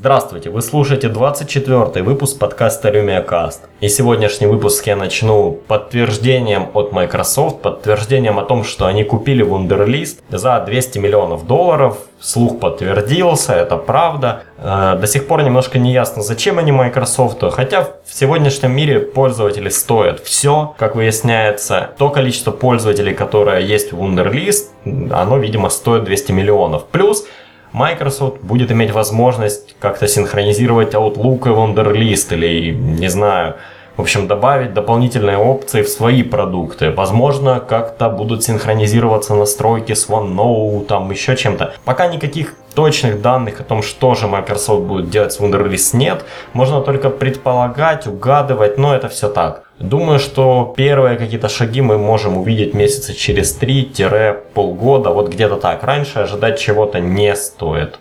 Здравствуйте, вы слушаете 24 выпуск подкаста LumiaCast. И сегодняшний выпуск я начну подтверждением от Microsoft, подтверждением о том, что они купили Wunderlist за 200 миллионов долларов. Слух подтвердился, это правда. Э, до сих пор немножко не ясно, зачем они Microsoft, хотя в сегодняшнем мире пользователи стоят все, как выясняется. То количество пользователей, которое есть в Wunderlist, оно, видимо, стоит 200 миллионов. Плюс Microsoft будет иметь возможность как-то синхронизировать Outlook и Wunderlist или, не знаю, в общем, добавить дополнительные опции в свои продукты. Возможно, как-то будут синхронизироваться настройки с OneNote, там еще чем-то. Пока никаких точных данных о том, что же Microsoft будет делать с Wunderlist нет. Можно только предполагать, угадывать, но это все так. Думаю, что первые какие-то шаги мы можем увидеть месяца через 3-полгода, вот где-то так. Раньше ожидать чего-то не стоит.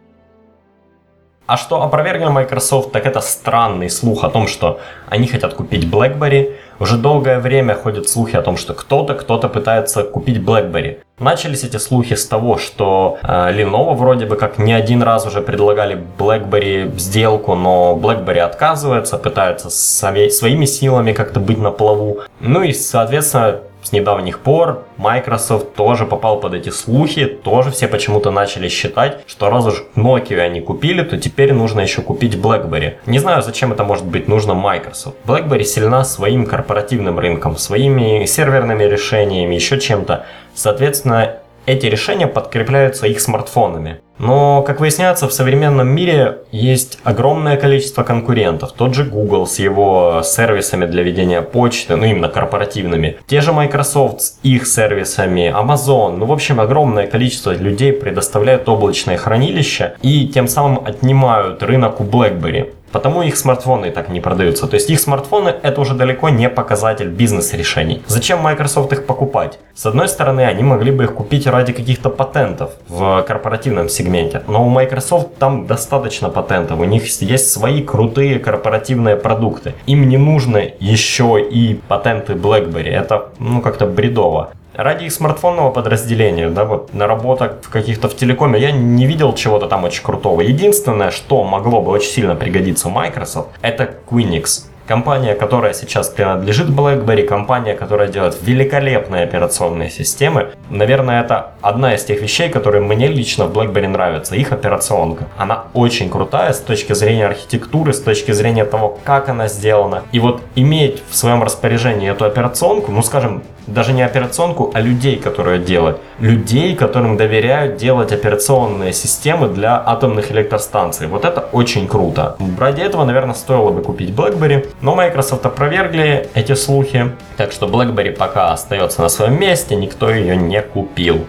А что опровергли Microsoft, так это странный слух о том, что они хотят купить BlackBerry. Уже долгое время ходят слухи о том, что кто-то, кто-то пытается купить BlackBerry. Начались эти слухи с того, что э, Lenovo вроде бы как не один раз уже предлагали BlackBerry сделку, но BlackBerry отказывается, пытается своими силами как-то быть на плаву. Ну и, соответственно, с недавних пор Microsoft тоже попал под эти слухи, тоже все почему-то начали считать, что раз уж Nokia они купили, то теперь нужно еще купить BlackBerry. Не знаю, зачем это может быть нужно Microsoft. BlackBerry сильна своим корпоративным рынком, своими серверными решениями, еще чем-то. Соответственно, эти решения подкрепляются их смартфонами. Но, как выясняется, в современном мире есть огромное количество конкурентов. Тот же Google с его сервисами для ведения почты, ну именно корпоративными. Те же Microsoft с их сервисами, Amazon. Ну, в общем, огромное количество людей предоставляют облачное хранилище и тем самым отнимают рынок у BlackBerry. Потому их смартфоны так не продаются. То есть их смартфоны это уже далеко не показатель бизнес-решений. Зачем Microsoft их покупать? С одной стороны, они могли бы их купить ради каких-то патентов в корпоративном сегменте. Но у Microsoft там достаточно патентов. У них есть свои крутые корпоративные продукты. Им не нужны еще и патенты BlackBerry. Это ну как-то бредово ради их смартфонного подразделения, да, вот наработок каких-то в телекоме, я не видел чего-то там очень крутого. Единственное, что могло бы очень сильно пригодиться Microsoft, это Quinix. Компания, которая сейчас принадлежит BlackBerry, компания, которая делает великолепные операционные системы. Наверное, это одна из тех вещей, которые мне лично в BlackBerry нравятся. Их операционка. Она очень крутая с точки зрения архитектуры, с точки зрения того, как она сделана. И вот иметь в своем распоряжении эту операционку, ну скажем, даже не операционку, а людей, которые делают. Людей, которым доверяют делать операционные системы для атомных электростанций. Вот это очень круто. Ради этого, наверное, стоило бы купить BlackBerry. Но Microsoft опровергли эти слухи. Так что BlackBerry пока остается на своем месте, никто ее не купил.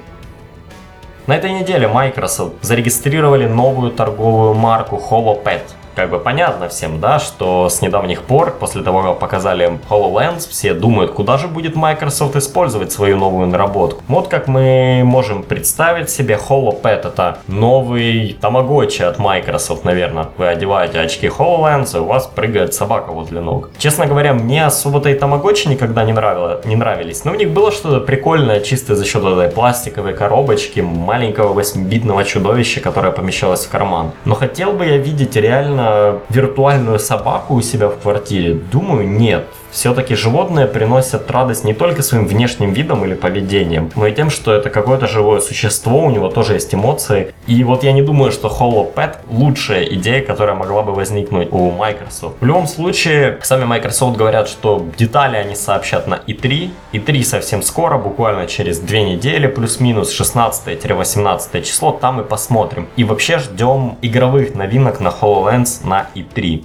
На этой неделе Microsoft зарегистрировали новую торговую марку HoloPet – как бы понятно всем, да, что с недавних пор, после того, как показали HoloLens, все думают, куда же будет Microsoft использовать свою новую наработку. Вот как мы можем представить себе HoloPad, это новый тамагочи от Microsoft, наверное. Вы одеваете очки HoloLens, и у вас прыгает собака возле ног. Честно говоря, мне особо-то и тамагочи никогда не, нравило, не нравились, но у них было что-то прикольное, чисто за счет этой пластиковой коробочки, маленького 8-битного чудовища, которое помещалось в карман. Но хотел бы я видеть реально виртуальную собаку у себя в квартире? Думаю, нет. Все-таки животные приносят радость не только своим внешним видом или поведением, но и тем, что это какое-то живое существо, у него тоже есть эмоции. И вот я не думаю, что HoloPad лучшая идея, которая могла бы возникнуть у Microsoft. В любом случае, сами Microsoft говорят, что детали они сообщат на E3. E3 совсем скоро, буквально через две недели, плюс-минус 16-18 число, там и посмотрим. И вообще ждем игровых новинок на HoloLens на E3.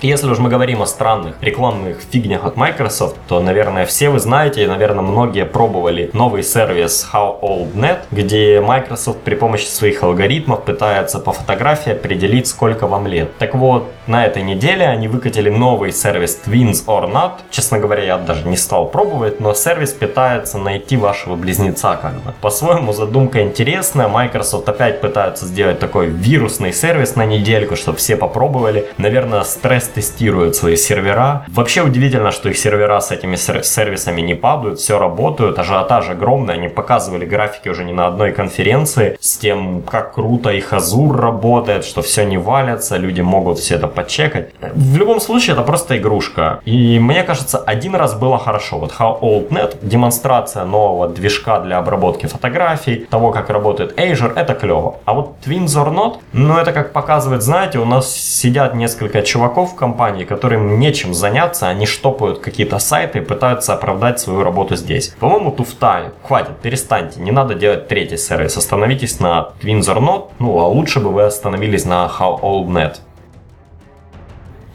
Если уж мы говорим о странных рекламных фигнях от Microsoft, то, наверное, все вы знаете, и, наверное, многие пробовали новый сервис How Old Net, где Microsoft при помощи своих алгоритмов пытается по фотографии определить, сколько вам лет. Так вот, на этой неделе они выкатили новый сервис Twins or Not. Честно говоря, я даже не стал пробовать, но сервис пытается найти вашего близнеца как бы. По-своему задумка интересная. Microsoft опять пытается сделать такой вирусный сервис на недельку, чтобы все попробовали. Наверное, стресс стресс-тестируют свои сервера. Вообще удивительно, что их сервера с этими сервисами не падают, все работают, ажиотаж огромный, они показывали графики уже не на одной конференции с тем, как круто их Азур работает, что все не валится, люди могут все это подчекать. В любом случае, это просто игрушка. И мне кажется, один раз было хорошо. Вот How Old Net, демонстрация нового движка для обработки фотографий, того, как работает Azure, это клево. А вот Twins or Not, ну это как показывает, знаете, у нас сидят несколько чуваков компании, которым нечем заняться, они штопают какие-то сайты и пытаются оправдать свою работу здесь. По-моему, туфта. Хватит, перестаньте, не надо делать третий сервис. Остановитесь на Not, ну а лучше бы вы остановились на How Old Net.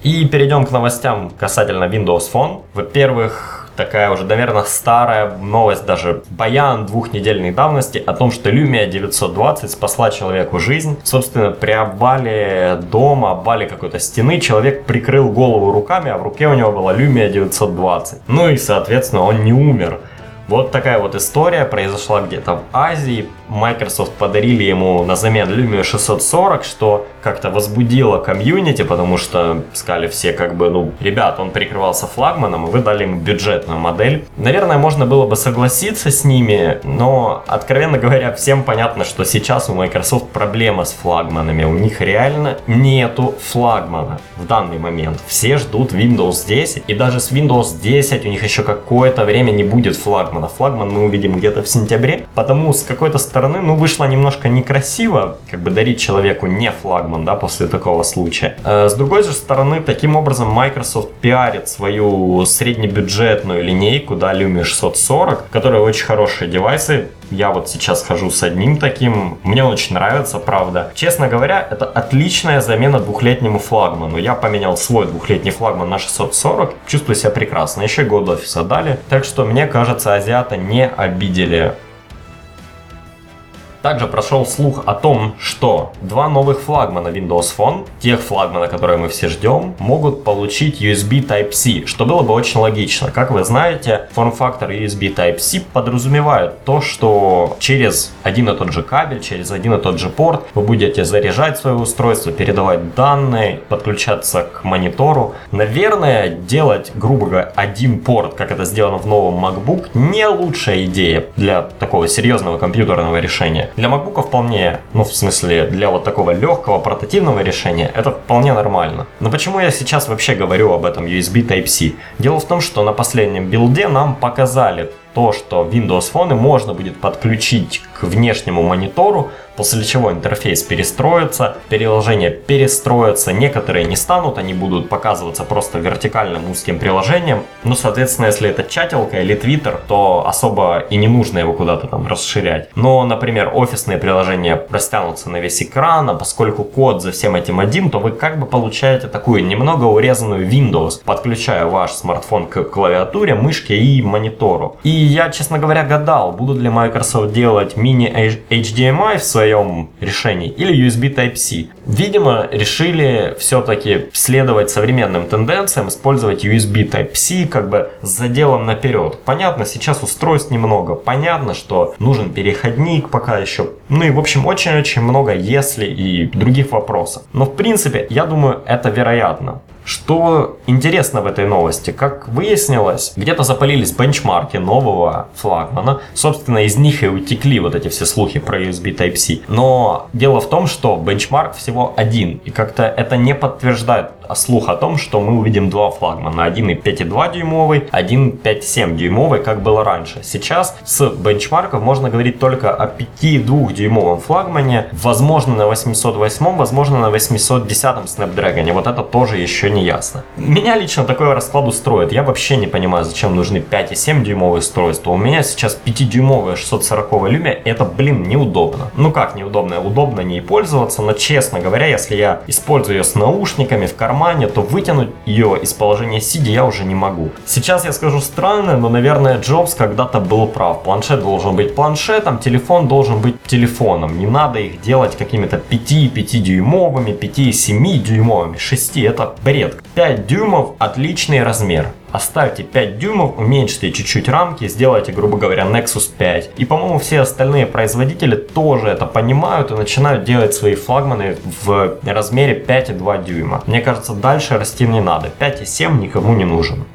И перейдем к новостям касательно Windows Phone. Во-первых, такая уже, наверное, старая новость, даже баян двухнедельной давности о том, что Lumia 920 спасла человеку жизнь. Собственно, при обвале дома, обвале какой-то стены, человек прикрыл голову руками, а в руке у него была Lumia 920. Ну и, соответственно, он не умер. Вот такая вот история произошла где-то в Азии. Microsoft подарили ему на замену Lumia 640, что как-то возбудило комьюнити, потому что сказали все как бы, ну, ребят, он прикрывался флагманом, и вы дали ему бюджетную модель. Наверное, можно было бы согласиться с ними, но, откровенно говоря, всем понятно, что сейчас у Microsoft проблема с флагманами. У них реально нету флагмана в данный момент. Все ждут Windows 10, и даже с Windows 10 у них еще какое-то время не будет флагмана. Флагман мы увидим где-то в сентябре, потому с какой-то стороны, ну, вышло немножко некрасиво, как бы дарить человеку не флагман, да, после такого случая. Э, с другой же стороны, таким образом Microsoft пиарит свою среднебюджетную линейку, да, Lumia 640, которая очень хорошие девайсы, я вот сейчас хожу с одним таким. Мне он очень нравится, правда. Честно говоря, это отличная замена двухлетнему флагману. Я поменял свой двухлетний флагман на 640. Чувствую себя прекрасно. Еще год офиса дали. Так что, мне кажется, азиата не обидели также прошел слух о том, что два новых флагмана Windows Phone, тех флагмана, которые мы все ждем, могут получить USB Type-C, что было бы очень логично. Как вы знаете, форм-фактор USB Type-C подразумевает то, что через один и тот же кабель, через один и тот же порт вы будете заряжать свое устройство, передавать данные, подключаться к монитору. Наверное, делать, грубо говоря, один порт, как это сделано в новом MacBook, не лучшая идея для такого серьезного компьютерного решения. Для MacBook вполне, ну в смысле для вот такого легкого портативного решения это вполне нормально. Но почему я сейчас вообще говорю об этом USB Type-C? Дело в том, что на последнем билде нам показали то, что Windows Phone можно будет подключить к внешнему монитору, после чего интерфейс перестроится, приложения перестроятся, некоторые не станут, они будут показываться просто вертикальным узким приложением. Ну, соответственно, если это чатилка или Twitter, то особо и не нужно его куда-то там расширять. Но, например, офисные приложения растянутся на весь экран, а поскольку код за всем этим один, то вы как бы получаете такую немного урезанную Windows, подключая ваш смартфон к клавиатуре, мышке и монитору. И я, честно говоря, гадал, будут ли Microsoft делать мини-HDMI в своем решении или USB Type-C. Видимо, решили все-таки следовать современным тенденциям, использовать USB Type-C как бы с заделом наперед. Понятно, сейчас устройств немного, понятно, что нужен переходник пока еще. Ну и, в общем, очень-очень много если и других вопросов. Но, в принципе, я думаю, это вероятно. Что интересно в этой новости, как выяснилось, где-то запалились бенчмарки нового флагмана. Собственно, из них и утекли вот эти все слухи про USB Type-C. Но дело в том, что бенчмарк всего один. И как-то это не подтверждает слух о том, что мы увидим два флагмана. Один и 5,2 дюймовый, один 5,7 дюймовый, как было раньше. Сейчас с бенчмарков можно говорить только о 5,2 дюймовом флагмане. Возможно на 808, возможно на 810 Snapdragon. Вот это тоже еще не ясно. Меня лично такой расклад устроит. Я вообще не понимаю, зачем нужны 5,7 дюймовые устройства. У меня сейчас 5-дюймовая 640 Lumia. Это, блин, неудобно. Ну как неудобно? Удобно не пользоваться, но честно говоря, если я использую ее с наушниками в кармане, то вытянуть ее из положения сидя я уже не могу. Сейчас я скажу странно, но, наверное, Джобс когда-то был прав. Планшет должен быть планшетом, телефон должен быть телефоном. Не надо их делать какими-то 5-5 дюймовыми, 5-7 дюймовыми, 6. Это бред. 5 дюймов отличный размер. оставьте 5 дюймов, уменьшите чуть-чуть рамки, сделайте, грубо говоря, Nexus 5. И, по-моему, все остальные производители тоже это понимают и начинают делать свои флагманы в размере 5,2 дюйма. Мне кажется, дальше расти не надо. 5,7 никому не нужен.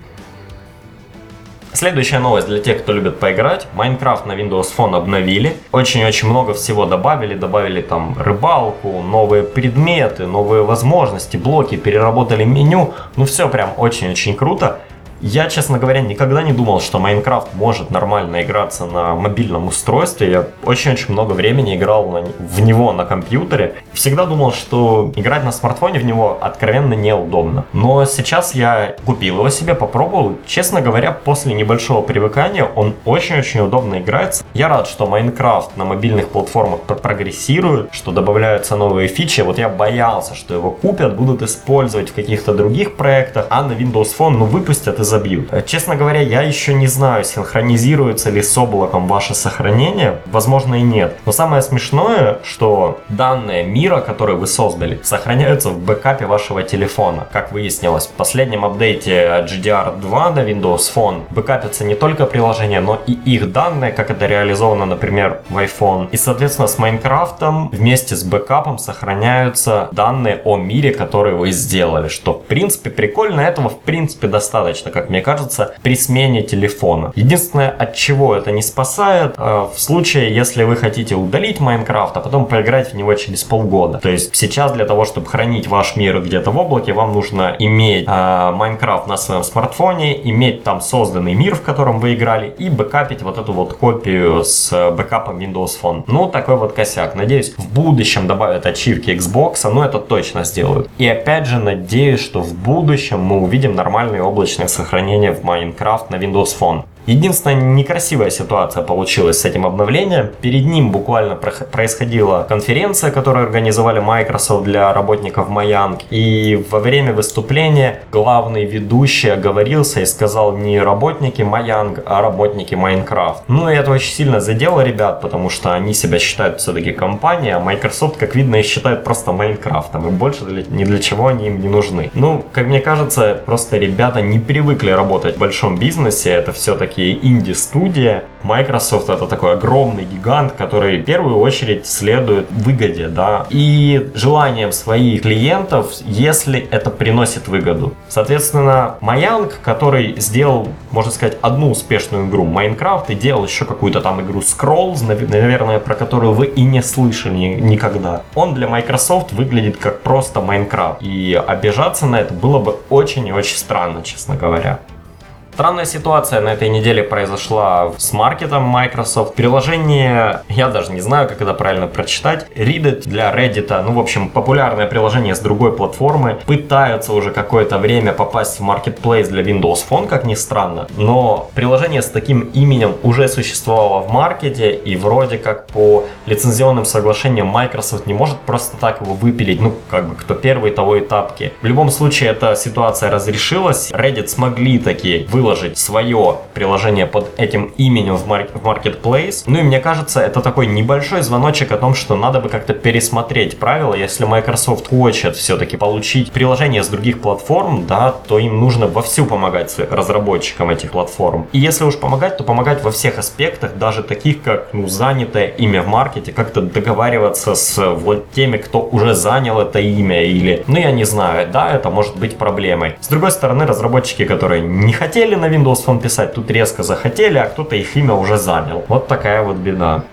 Следующая новость для тех, кто любит поиграть. Майнкрафт на Windows Phone обновили. Очень-очень много всего добавили. Добавили там рыбалку, новые предметы, новые возможности, блоки, переработали меню. Ну все прям очень-очень круто. Я, честно говоря, никогда не думал, что Майнкрафт может нормально играться на мобильном устройстве. Я очень-очень много времени играл на, в него на компьютере. Всегда думал, что играть на смартфоне в него откровенно неудобно. Но сейчас я купил его себе, попробовал. Честно говоря, после небольшого привыкания он очень-очень удобно играется. Я рад, что Майнкрафт на мобильных платформах прогрессирует, что добавляются новые фичи. Вот я боялся, что его купят, будут использовать в каких-то других проектах, а на Windows Phone ну, выпустят из забьют. Э, честно говоря, я еще не знаю, синхронизируется ли с облаком ваше сохранение. Возможно и нет. Но самое смешное, что данные мира, которые вы создали, сохраняются в бэкапе вашего телефона. Как выяснилось, в последнем апдейте GDR2 на Windows Phone бэкапятся не только приложения, но и их данные, как это реализовано, например, в iPhone. И, соответственно, с Майнкрафтом вместе с бэкапом сохраняются данные о мире, который вы сделали. Что, в принципе, прикольно. Этого, в принципе, достаточно как мне кажется, при смене телефона. Единственное, от чего это не спасает, э, в случае, если вы хотите удалить Майнкрафт, а потом поиграть в него через полгода. То есть сейчас для того, чтобы хранить ваш мир где-то в облаке, вам нужно иметь э, Майнкрафт на своем смартфоне, иметь там созданный мир, в котором вы играли, и бэкапить вот эту вот копию с бэкапом Windows Phone. Ну, такой вот косяк. Надеюсь, в будущем добавят ачивки Xbox, но это точно сделают. И опять же, надеюсь, что в будущем мы увидим нормальные облачные сохранения сохранения в Minecraft на Windows Phone. Единственная некрасивая ситуация получилась с этим обновлением. Перед ним буквально происходила конференция, которую организовали Microsoft для работников Маянг. И во время выступления главный ведущий оговорился и сказал не работники Маянг, а работники Minecraft. Ну и это очень сильно задело ребят, потому что они себя считают все-таки компанией, а Microsoft, как видно, их считают просто Майнкрафтом. И больше для, ни для чего они им не нужны. Ну, как мне кажется, просто ребята не привыкли работать в большом бизнесе. Это все-таки все-таки инди-студия. Microsoft это такой огромный гигант, который в первую очередь следует выгоде, да, и желаниям своих клиентов, если это приносит выгоду. Соответственно, Mojang, который сделал, можно сказать, одну успешную игру Minecraft и делал еще какую-то там игру Scrolls, наверное, про которую вы и не слышали никогда. Он для Microsoft выглядит как просто Minecraft. И обижаться на это было бы очень и очень странно, честно говоря. Странная ситуация на этой неделе произошла с маркетом Microsoft. Приложение, я даже не знаю, как это правильно прочитать, Reddit для Reddit, ну, в общем, популярное приложение с другой платформы, пытаются уже какое-то время попасть в Marketplace для Windows Phone, как ни странно, но приложение с таким именем уже существовало в маркете, и вроде как по лицензионным соглашениям Microsoft не может просто так его выпилить, ну, как бы, кто первый, того и тапки. В любом случае, эта ситуация разрешилась, Reddit смогли такие выложить выложить свое приложение под этим именем в, марк в Marketplace. Ну и мне кажется, это такой небольшой звоночек о том, что надо бы как-то пересмотреть правила. Если Microsoft хочет все-таки получить приложение с других платформ, да, то им нужно вовсю помогать разработчикам этих платформ. И если уж помогать, то помогать во всех аспектах, даже таких, как ну, занятое имя в маркете, как-то договариваться с вот теми, кто уже занял это имя, или, ну я не знаю, да, это может быть проблемой. С другой стороны, разработчики, которые не хотели на Windows Phone писать, тут резко захотели, а кто-то их имя уже занял. Вот такая вот беда.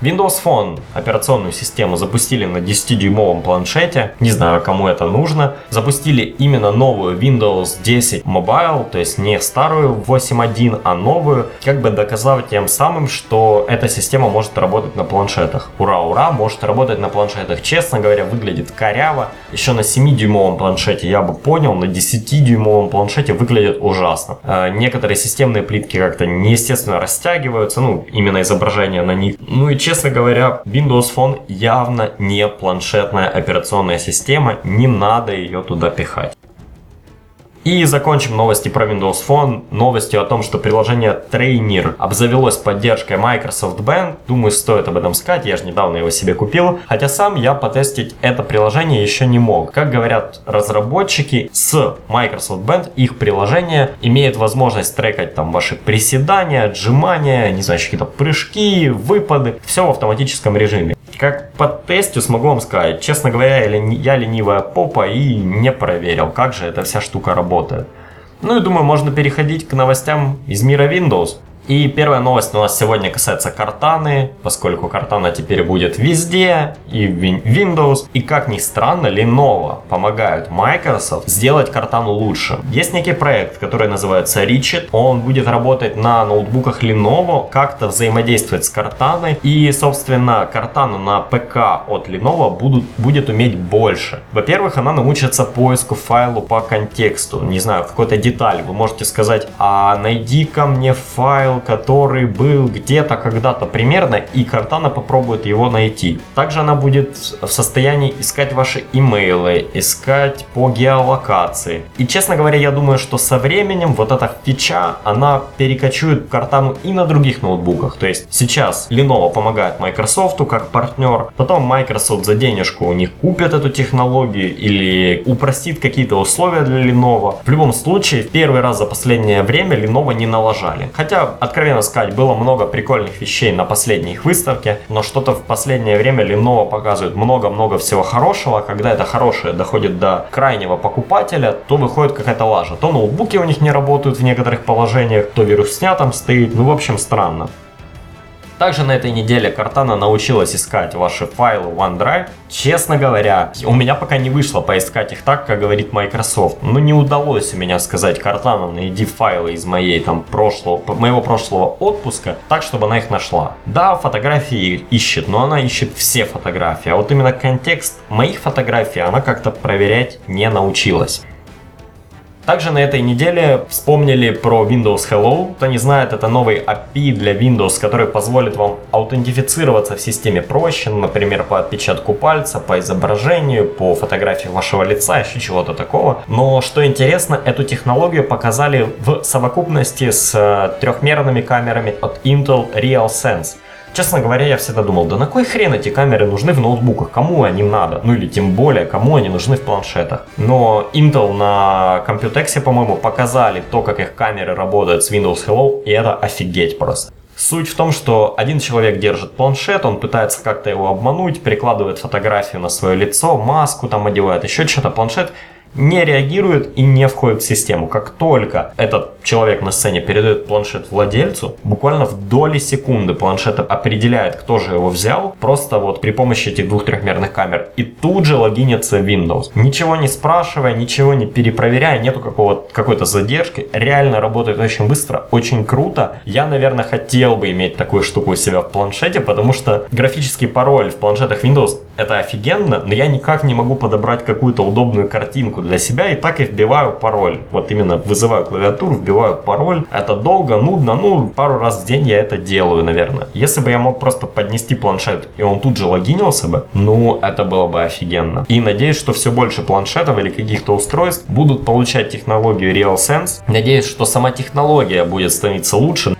Windows Phone операционную систему запустили на 10-дюймовом планшете. Не знаю, кому это нужно. Запустили именно новую Windows 10 Mobile, то есть не старую 8.1, а новую, как бы доказав тем самым, что эта система может работать на планшетах. Ура, ура, может работать на планшетах. Честно говоря, выглядит коряво. Еще на 7-дюймовом планшете я бы понял, на 10-дюймовом планшете выглядит ужасно. Э, некоторые системные плитки как-то неестественно растягиваются, ну, именно изображение на них. Ну и честно говоря, Windows Phone явно не планшетная операционная система, не надо ее туда пихать. И закончим новости про Windows Phone новостью о том, что приложение Trainer обзавелось поддержкой Microsoft Band. Думаю, стоит об этом сказать, я же недавно его себе купил. Хотя сам я потестить это приложение еще не мог. Как говорят разработчики, с Microsoft Band их приложение имеет возможность трекать там ваши приседания, отжимания, не знаю, какие-то прыжки, выпады. Все в автоматическом режиме. Как по тесту смогу вам сказать, честно говоря, я ленивая попа и не проверил, как же эта вся штука работает. Ну и думаю, можно переходить к новостям из мира Windows. И первая новость у нас сегодня касается Картаны, поскольку Картана теперь будет везде, и в Windows. И как ни странно, Lenovo помогают Microsoft сделать Картану лучше. Есть некий проект, который называется Richard. Он будет работать на ноутбуках Lenovo, как-то взаимодействовать с Картаной. И, собственно, Картана на ПК от Lenovo будут, будет уметь больше. Во-первых, она научится поиску файлу по контексту. Не знаю, какой-то деталь. Вы можете сказать, а найди ко мне файл который был где-то когда-то примерно, и Картана попробует его найти. Также она будет в состоянии искать ваши имейлы, искать по геолокации. И, честно говоря, я думаю, что со временем вот эта фича, она перекочует Картану и на других ноутбуках. То есть сейчас Lenovo помогает Microsoft как партнер, потом Microsoft за денежку у них купит эту технологию или упростит какие-то условия для Lenovo. В любом случае, в первый раз за последнее время Lenovo не налажали. Хотя Откровенно сказать, было много прикольных вещей на последней их выставке, но что-то в последнее время Lenovo показывает много-много всего хорошего. Когда это хорошее доходит до крайнего покупателя, то выходит какая-то лажа. То ноутбуки у них не работают в некоторых положениях, то вирусня там стоит. Ну, в общем, странно. Также на этой неделе Картана научилась искать ваши файлы OneDrive. Честно говоря, у меня пока не вышло поискать их так, как говорит Microsoft. Но не удалось у меня сказать Картана, найди файлы из моей там прошлого, моего прошлого отпуска, так, чтобы она их нашла. Да, фотографии ищет, но она ищет все фотографии. А вот именно контекст моих фотографий она как-то проверять не научилась. Также на этой неделе вспомнили про Windows Hello. Кто не знает, это новый API для Windows, который позволит вам аутентифицироваться в системе проще, например, по отпечатку пальца, по изображению, по фотографии вашего лица, еще чего-то такого. Но что интересно, эту технологию показали в совокупности с э, трехмерными камерами от Intel RealSense. Честно говоря, я всегда думал, да на кой хрен эти камеры нужны в ноутбуках, кому они надо? Ну или тем более, кому они нужны в планшетах. Но Intel на Computex, по-моему, показали то, как их камеры работают с Windows Hello, и это офигеть просто. Суть в том, что один человек держит планшет, он пытается как-то его обмануть, прикладывает фотографию на свое лицо, маску там одевает, еще что-то. Планшет не реагирует и не входит в систему. Как только этот человек на сцене передает планшет владельцу, буквально в доли секунды планшет определяет, кто же его взял, просто вот при помощи этих двух трехмерных камер. И тут же логинится Windows. Ничего не спрашивая, ничего не перепроверяя, нету какой-то задержки. Реально работает очень быстро, очень круто. Я, наверное, хотел бы иметь такую штуку у себя в планшете, потому что графический пароль в планшетах Windows это офигенно, но я никак не могу подобрать какую-то удобную картинку для себя и так и вбиваю пароль. Вот именно вызываю клавиатуру, вбиваю пароль. Это долго, нудно, ну пару раз в день я это делаю, наверное. Если бы я мог просто поднести планшет и он тут же логинился бы, ну это было бы офигенно. И надеюсь, что все больше планшетов или каких-то устройств будут получать технологию RealSense. Надеюсь, что сама технология будет становиться лучше.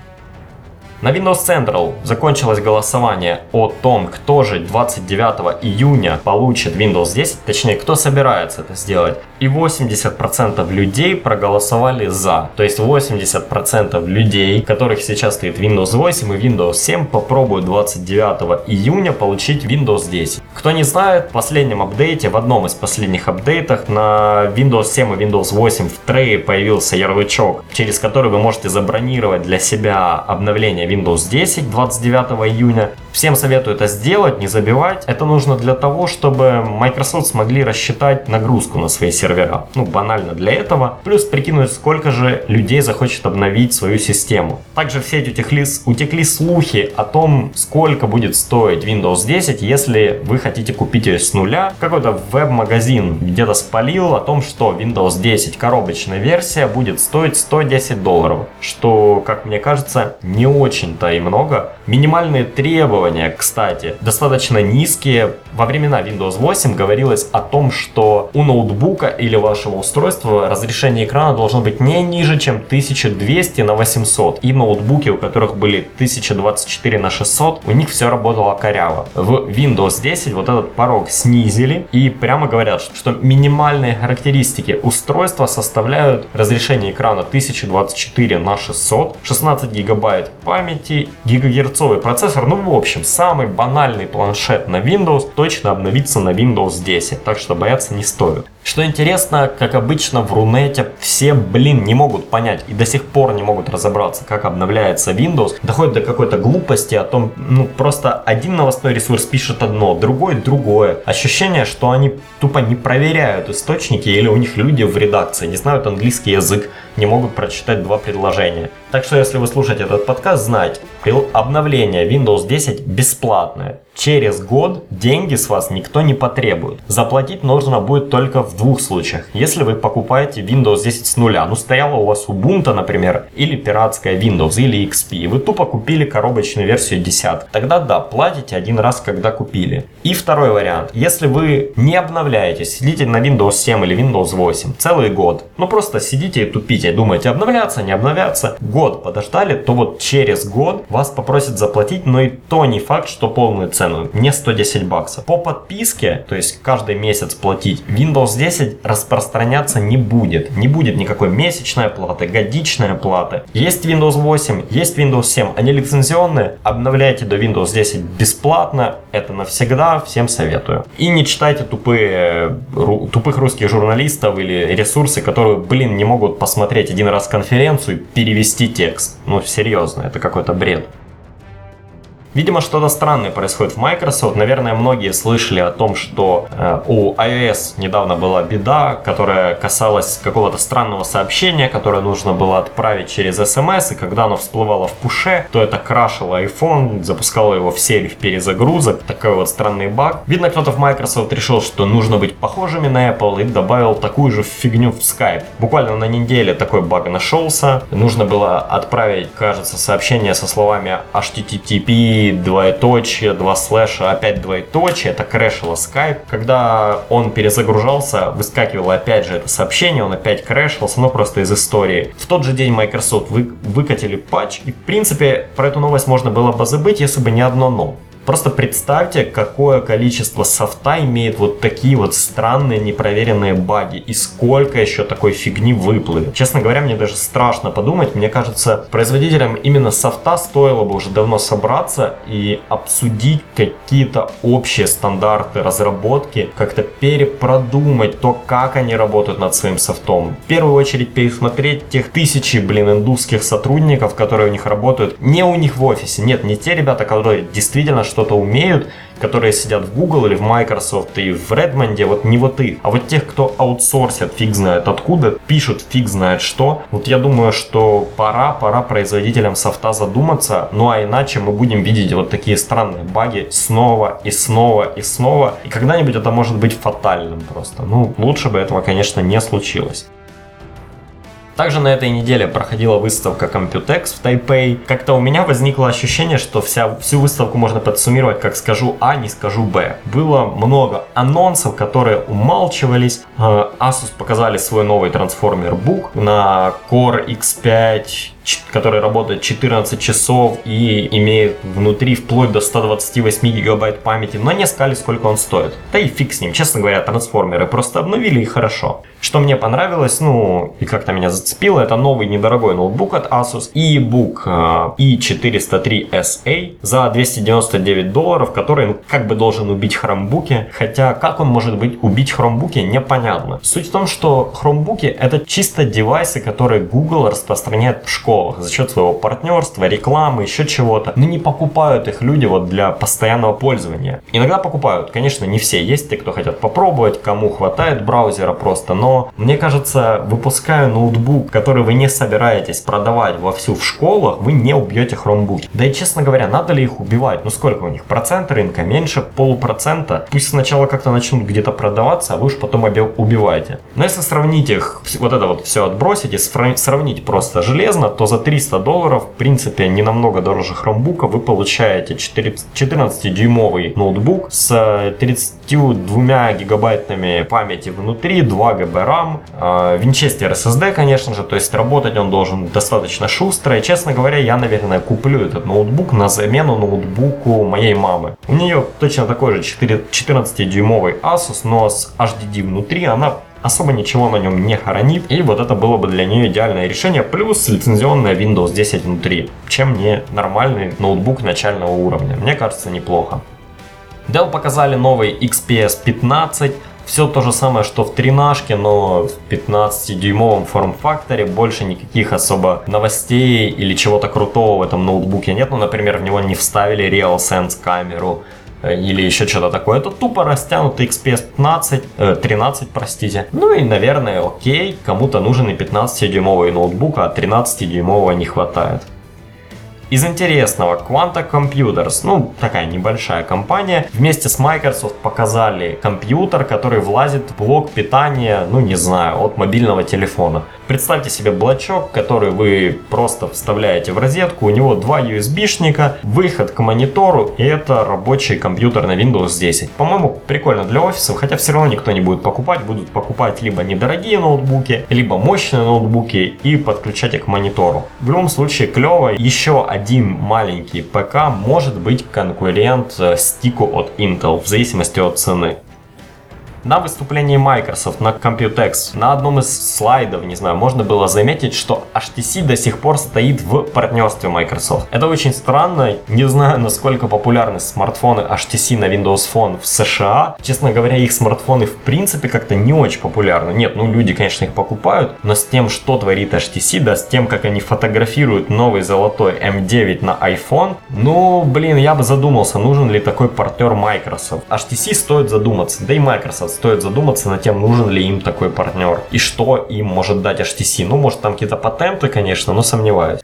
На Windows Central закончилось голосование о том, кто же 29 июня получит Windows 10, точнее, кто собирается это сделать. И 80% людей проголосовали за. То есть 80% людей, которых сейчас стоит Windows 8 и Windows 7, попробуют 29 июня получить Windows 10. Кто не знает, в последнем апдейте, в одном из последних апдейтах на Windows 7 и Windows 8 в трее появился ярлычок, через который вы можете забронировать для себя обновление Windows 10 29 июня. Всем советую это сделать, не забивать. Это нужно для того, чтобы Microsoft смогли рассчитать нагрузку на свои сервера. Ну, банально для этого. Плюс прикинуть, сколько же людей захочет обновить свою систему. Также в сеть утекли, утекли слухи о том, сколько будет стоить Windows 10, если вы хотите купить ее с нуля. Какой-то веб-магазин где-то спалил о том, что Windows 10 коробочная версия будет стоить 110 долларов. Что, как мне кажется, не очень очень-то и много. Минимальные требования, кстати, достаточно низкие. Во времена Windows 8 говорилось о том, что у ноутбука или вашего устройства разрешение экрана должно быть не ниже, чем 1200 на 800. И ноутбуки, у которых были 1024 на 600, у них все работало коряво. В Windows 10 вот этот порог снизили и прямо говорят, что минимальные характеристики устройства составляют разрешение экрана 1024 на 600, 16 гигабайт памяти, гигагерцовый процессор, ну в общем, самый банальный планшет на Windows точно обновится на Windows 10, так что бояться не стоит. Что интересно, как обычно в Рунете все, блин, не могут понять и до сих пор не могут разобраться, как обновляется Windows. Доходит до какой-то глупости о том, ну просто один новостной ресурс пишет одно, другой другое. Ощущение, что они тупо не проверяют источники или у них люди в редакции не знают английский язык, не могут прочитать два предложения. Так что если вы слушаете этот подкаст, знайте, обновление Windows 10 бесплатное. Через год деньги с вас никто не потребует. Заплатить нужно будет только в двух случаях. Если вы покупаете Windows 10 с нуля, ну стояла у вас Ubuntu, например, или пиратская Windows, или XP, и вы тупо купили коробочную версию 10, тогда да, платите один раз, когда купили. И второй вариант. Если вы не обновляетесь, сидите на Windows 7 или Windows 8 целый год, ну просто сидите и тупите, думаете обновляться, не обновляться, год подождали, то вот через год вас попросят заплатить, но и то не факт, что полную цену, не 110 баксов. По подписке, то есть каждый месяц платить, Windows 10 распространяться не будет. Не будет никакой месячной платы, годичной платы. Есть Windows 8, есть Windows 7, они лицензионные, обновляйте до Windows 10 бесплатно, это навсегда, всем советую. И не читайте тупые, тупых русских журналистов или ресурсы, которые, блин, не могут посмотреть один раз конференцию и перевести текст. Ну, серьезно, это какой-то бред. Видимо, что-то странное происходит в Microsoft. Наверное, многие слышали о том, что э, у iOS недавно была беда, которая касалась какого-то странного сообщения, которое нужно было отправить через SMS, и когда оно всплывало в пуше, то это крашило iPhone, запускало его в серию перезагрузок. Такой вот странный баг. Видно, кто-то в Microsoft решил, что нужно быть похожими на Apple и добавил такую же фигню в Skype. Буквально на неделе такой баг нашелся. Нужно было отправить, кажется, сообщение со словами HTTP двоеточие, два слэша, опять двоеточие, это крэшило Skype. Когда он перезагружался, выскакивало опять же это сообщение, он опять крэшился, ну просто из истории. В тот же день Microsoft вы, выкатили патч, и в принципе про эту новость можно было бы забыть, если бы не одно но. Просто представьте, какое количество софта имеет вот такие вот странные непроверенные баги и сколько еще такой фигни выплывет. Честно говоря, мне даже страшно подумать. Мне кажется, производителям именно софта стоило бы уже давно собраться и обсудить какие-то общие стандарты разработки, как-то перепродумать то, как они работают над своим софтом. В первую очередь пересмотреть тех тысячи, блин, индусских сотрудников, которые у них работают. Не у них в офисе, нет, не те ребята, которые действительно что что-то умеют, которые сидят в Google или в Microsoft и в Redmond, вот не вот их, а вот тех, кто аутсорсят фиг знает откуда, пишут фиг знает что. Вот я думаю, что пора, пора производителям софта задуматься, ну а иначе мы будем видеть вот такие странные баги снова и снова и снова, и когда-нибудь это может быть фатальным просто. Ну, лучше бы этого, конечно, не случилось. Также на этой неделе проходила выставка Computex в Тайпей. Как-то у меня возникло ощущение, что вся, всю выставку можно подсуммировать, как скажу А, не скажу Б. Было много анонсов, которые умалчивались. Э, Asus показали свой новый трансформер Book на Core X5 который работает 14 часов и имеет внутри вплоть до 128 гигабайт памяти, но не сказали, сколько он стоит. Да и фиг с ним, честно говоря, трансформеры просто обновили и хорошо. Что мне понравилось, ну и как-то меня зацепило, это новый недорогой ноутбук от Asus, e-book i403SA за 299 долларов, который ну, как бы должен убить хромбуки, хотя как он может быть убить хромбуки, непонятно. Суть в том, что хромбуки это чисто девайсы, которые Google распространяет в школе за счет своего партнерства, рекламы, еще чего-то. Но не покупают их люди вот для постоянного пользования. Иногда покупают, конечно, не все. Есть те, кто хотят попробовать, кому хватает браузера просто. Но мне кажется, выпуская ноутбук, который вы не собираетесь продавать вовсю в школах, вы не убьете хромбуки. Да и, честно говоря, надо ли их убивать? Ну сколько у них? Процент рынка? Меньше полупроцента? Пусть сначала как-то начнут где-то продаваться, а вы уж потом убиваете. Но если сравнить их, вот это вот все отбросить и сравнить просто железно, то за 300 долларов, в принципе, не намного дороже хромбука, вы получаете 14-дюймовый ноутбук с 32 гигабайтами памяти внутри, 2 ГБ RAM, Winchester SSD, конечно же, то есть работать он должен достаточно шустро. И, честно говоря, я, наверное, куплю этот ноутбук на замену ноутбуку моей мамы. У нее точно такой же 14-дюймовый Asus, но с HDD внутри, она особо ничего на нем не хоронит, и вот это было бы для нее идеальное решение, плюс лицензионная Windows 10 внутри, чем не нормальный ноутбук начального уровня. Мне кажется, неплохо. Dell показали новый XPS 15, все то же самое, что в тринашке, но в 15-дюймовом форм-факторе. Больше никаких особо новостей или чего-то крутого в этом ноутбуке нет. Ну, например, в него не вставили RealSense камеру или еще что-то такое. Это тупо растянутый XPS 15, э, 13, простите. Ну и, наверное, окей, кому-то нужен и 15-дюймовый ноутбук, а 13-дюймового не хватает. Из интересного, Quanta Computers, ну такая небольшая компания, вместе с Microsoft показали компьютер, который влазит в блок питания, ну не знаю, от мобильного телефона. Представьте себе блочок, который вы просто вставляете в розетку, у него два USB-шника, выход к монитору, и это рабочий компьютер на Windows 10. По-моему, прикольно для офисов, хотя все равно никто не будет покупать, будут покупать либо недорогие ноутбуки, либо мощные ноутбуки и подключать их к монитору. В любом случае, клево. Еще маленький ПК может быть конкурент э, стику от Intel, в зависимости от цены. На выступлении Microsoft на Computex на одном из слайдов, не знаю, можно было заметить, что HTC до сих пор стоит в партнерстве Microsoft. Это очень странно, не знаю, насколько популярны смартфоны HTC на Windows Phone в США. Честно говоря, их смартфоны в принципе как-то не очень популярны. Нет, ну люди, конечно, их покупают, но с тем, что творит HTC, да, с тем, как они фотографируют новый золотой M9 на iPhone, ну, блин, я бы задумался, нужен ли такой партнер Microsoft. HTC стоит задуматься, да и Microsoft стоит задуматься над тем, нужен ли им такой партнер и что им может дать HTC. Ну, может там какие-то патенты, конечно, но сомневаюсь.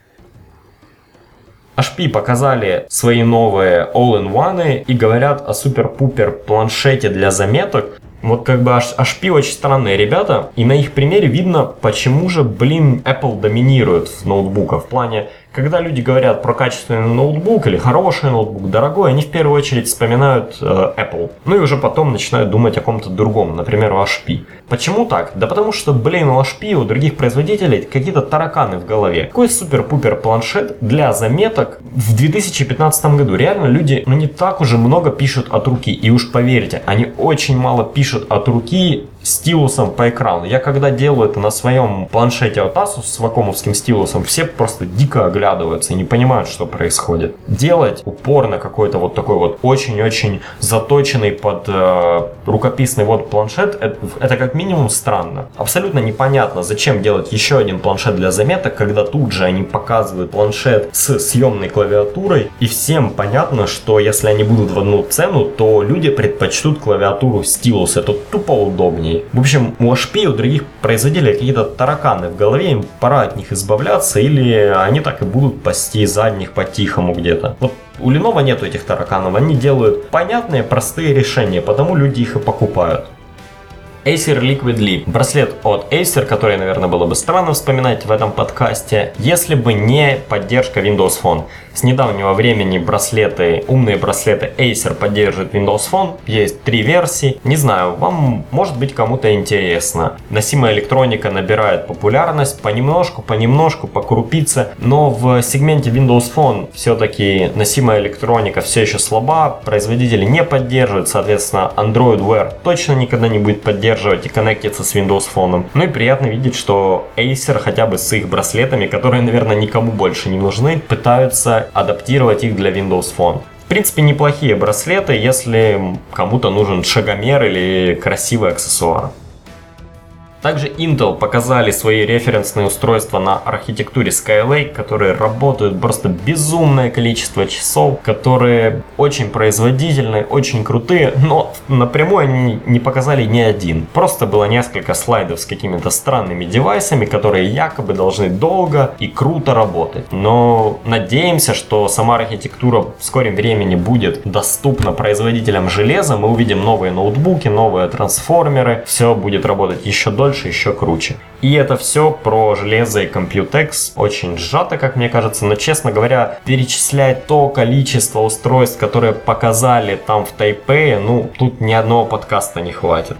HP показали свои новые All-in-One и говорят о супер-пупер планшете для заметок. Вот как бы HP очень странные ребята, и на их примере видно, почему же, блин, Apple доминирует в ноутбуках. В плане, когда люди говорят про качественный ноутбук или хороший ноутбук, дорогой, они в первую очередь вспоминают э, Apple. Ну и уже потом начинают думать о ком-то другом, например, о HP. Почему так? Да потому что, блин, у HP, у других производителей какие-то тараканы в голове. Какой супер-пупер планшет для заметок в 2015 году? Реально люди, ну не так уже много пишут от руки. И уж поверьте, они очень мало пишут от руки стилусом по экрану. Я когда делаю это на своем планшете от Asus с вакуумовским стилусом, все просто дико оглядываются и не понимают, что происходит. Делать упор на какой-то вот такой вот очень-очень заточенный под э, рукописный вот планшет, это, это как минимум странно. Абсолютно непонятно, зачем делать еще один планшет для заметок, когда тут же они показывают планшет с съемной клавиатурой, и всем понятно, что если они будут в одну цену, то люди предпочтут клавиатуру стилус, это тупо удобнее компаний. В общем, у HP, у других производителей какие-то тараканы в голове, им пора от них избавляться, или они так и будут пасти задних по-тихому где-то. Вот у Lenovo нету этих тараканов, они делают понятные, простые решения, потому люди их и покупают. Acer Liquid Leap. Браслет от Acer, который, наверное, было бы странно вспоминать в этом подкасте, если бы не поддержка Windows Phone. С недавнего времени браслеты, умные браслеты Acer поддерживают Windows Phone. Есть три версии. Не знаю, вам может быть кому-то интересно. Носимая электроника набирает популярность понемножку, понемножку, по крупице. Но в сегменте Windows Phone все-таки носимая электроника все еще слаба. Производители не поддерживают, соответственно, Android Wear точно никогда не будет поддерживать и коннектиться с Windows Phone. Ну и приятно видеть, что Acer хотя бы с их браслетами, которые, наверное, никому больше не нужны, пытаются адаптировать их для Windows Phone. В принципе, неплохие браслеты, если кому-то нужен шагомер или красивый аксессуар. Также Intel показали свои референсные устройства на архитектуре Skylake, которые работают просто безумное количество часов, которые очень производительные, очень крутые, но напрямую они не показали ни один. Просто было несколько слайдов с какими-то странными девайсами, которые якобы должны долго и круто работать. Но надеемся, что сама архитектура в скором времени будет доступна производителям железа, мы увидим новые ноутбуки, новые трансформеры, все будет работать еще дольше больше, еще круче. И это все про железо и Computex. Очень сжато, как мне кажется, но, честно говоря, перечислять то количество устройств, которые показали там в Тайпе, ну, тут ни одного подкаста не хватит.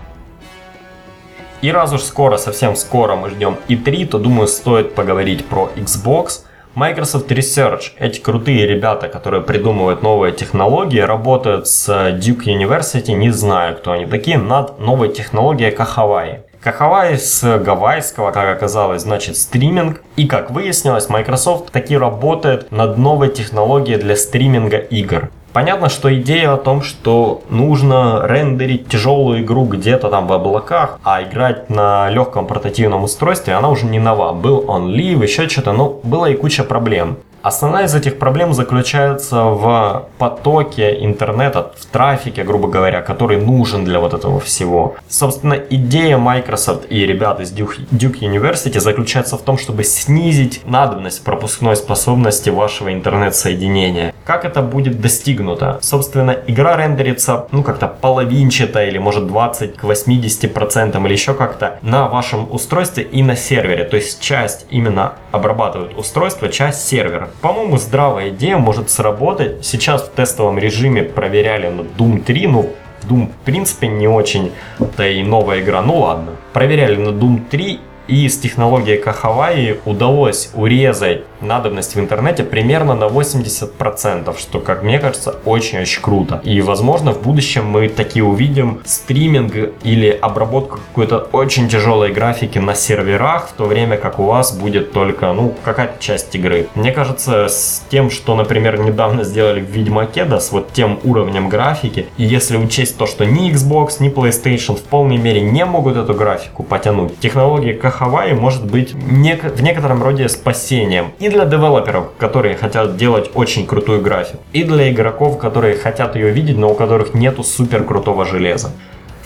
И раз уж скоро, совсем скоро мы ждем E3, то думаю стоит поговорить про Xbox. Microsoft Research, эти крутые ребята, которые придумывают новые технологии, работают с Duke University, не знаю, кто они такие, над новой технологией Кахавай. Кахавай с гавайского, как оказалось, значит стриминг. И как выяснилось, Microsoft таки работает над новой технологией для стриминга игр. Понятно, что идея о том, что нужно рендерить тяжелую игру где-то там в облаках, а играть на легком портативном устройстве, она уже не нова. Был OnLive, еще что-то, но было и куча проблем. Основная из этих проблем заключается в потоке интернета, в трафике, грубо говоря, который нужен для вот этого всего. Собственно, идея Microsoft и ребят из Duke, University заключается в том, чтобы снизить надобность пропускной способности вашего интернет-соединения. Как это будет достигнуто? Собственно, игра рендерится, ну, как-то половинчато или, может, 20 к 80% или еще как-то на вашем устройстве и на сервере. То есть часть именно обрабатывает устройство, часть сервера. По-моему, здравая идея может сработать. Сейчас в тестовом режиме проверяли на Doom 3, ну, Doom в принципе не очень-то и новая игра, ну ладно. Проверяли на Doom 3 и с технологией Кахаваи удалось урезать надобность в интернете примерно на 80%, что, как мне кажется, очень-очень круто. И, возможно, в будущем мы такие увидим стриминг или обработку какой-то очень тяжелой графики на серверах, в то время как у вас будет только, ну, какая-то часть игры. Мне кажется, с тем, что, например, недавно сделали в Ведьмаке, да, с вот тем уровнем графики, и если учесть то, что ни Xbox, ни PlayStation в полной мере не могут эту графику потянуть, технология Кахаваи может быть в некотором роде спасением и для девелоперов, которые хотят делать очень крутую графику, и для игроков, которые хотят ее видеть, но у которых нету супер крутого железа.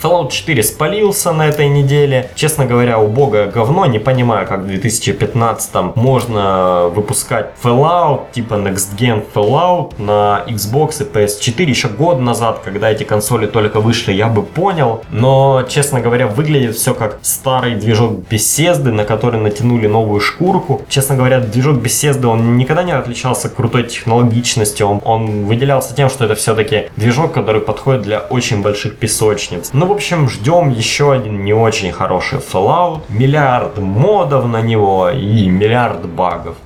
Fallout 4 спалился на этой неделе. Честно говоря, убогое говно. Не понимаю, как в 2015 можно выпускать Fallout, типа Next Gen Fallout на Xbox и PS4 еще год назад, когда эти консоли только вышли, я бы понял. Но, честно говоря, выглядит все как старый движок Bethesda, на который натянули новую шкурку. Честно говоря, движок Bethesda, он никогда не отличался крутой технологичностью. Он, он выделялся тем, что это все-таки движок, который подходит для очень больших песочниц. Ну, в общем, ждем еще один не очень хороший Fallout, миллиард модов на него и миллиард багов.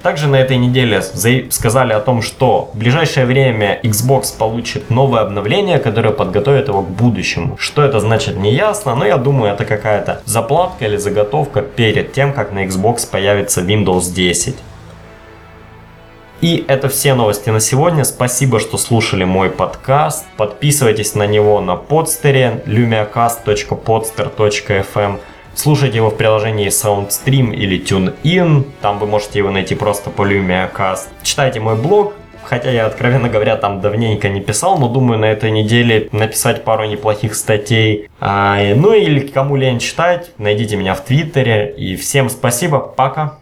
Также на этой неделе сказали о том, что в ближайшее время Xbox получит новое обновление, которое подготовит его к будущему. Что это значит не ясно, но я думаю это какая-то заплатка или заготовка перед тем, как на Xbox появится Windows 10. И это все новости на сегодня. Спасибо, что слушали мой подкаст. Подписывайтесь на него на подстере lumiacast.podster.fm Слушайте его в приложении SoundStream или TuneIn. Там вы можете его найти просто по LumiaCast. Читайте мой блог, Хотя я, откровенно говоря, там давненько не писал, но думаю на этой неделе написать пару неплохих статей. А, ну или кому лень читать, найдите меня в Твиттере. И всем спасибо, пока.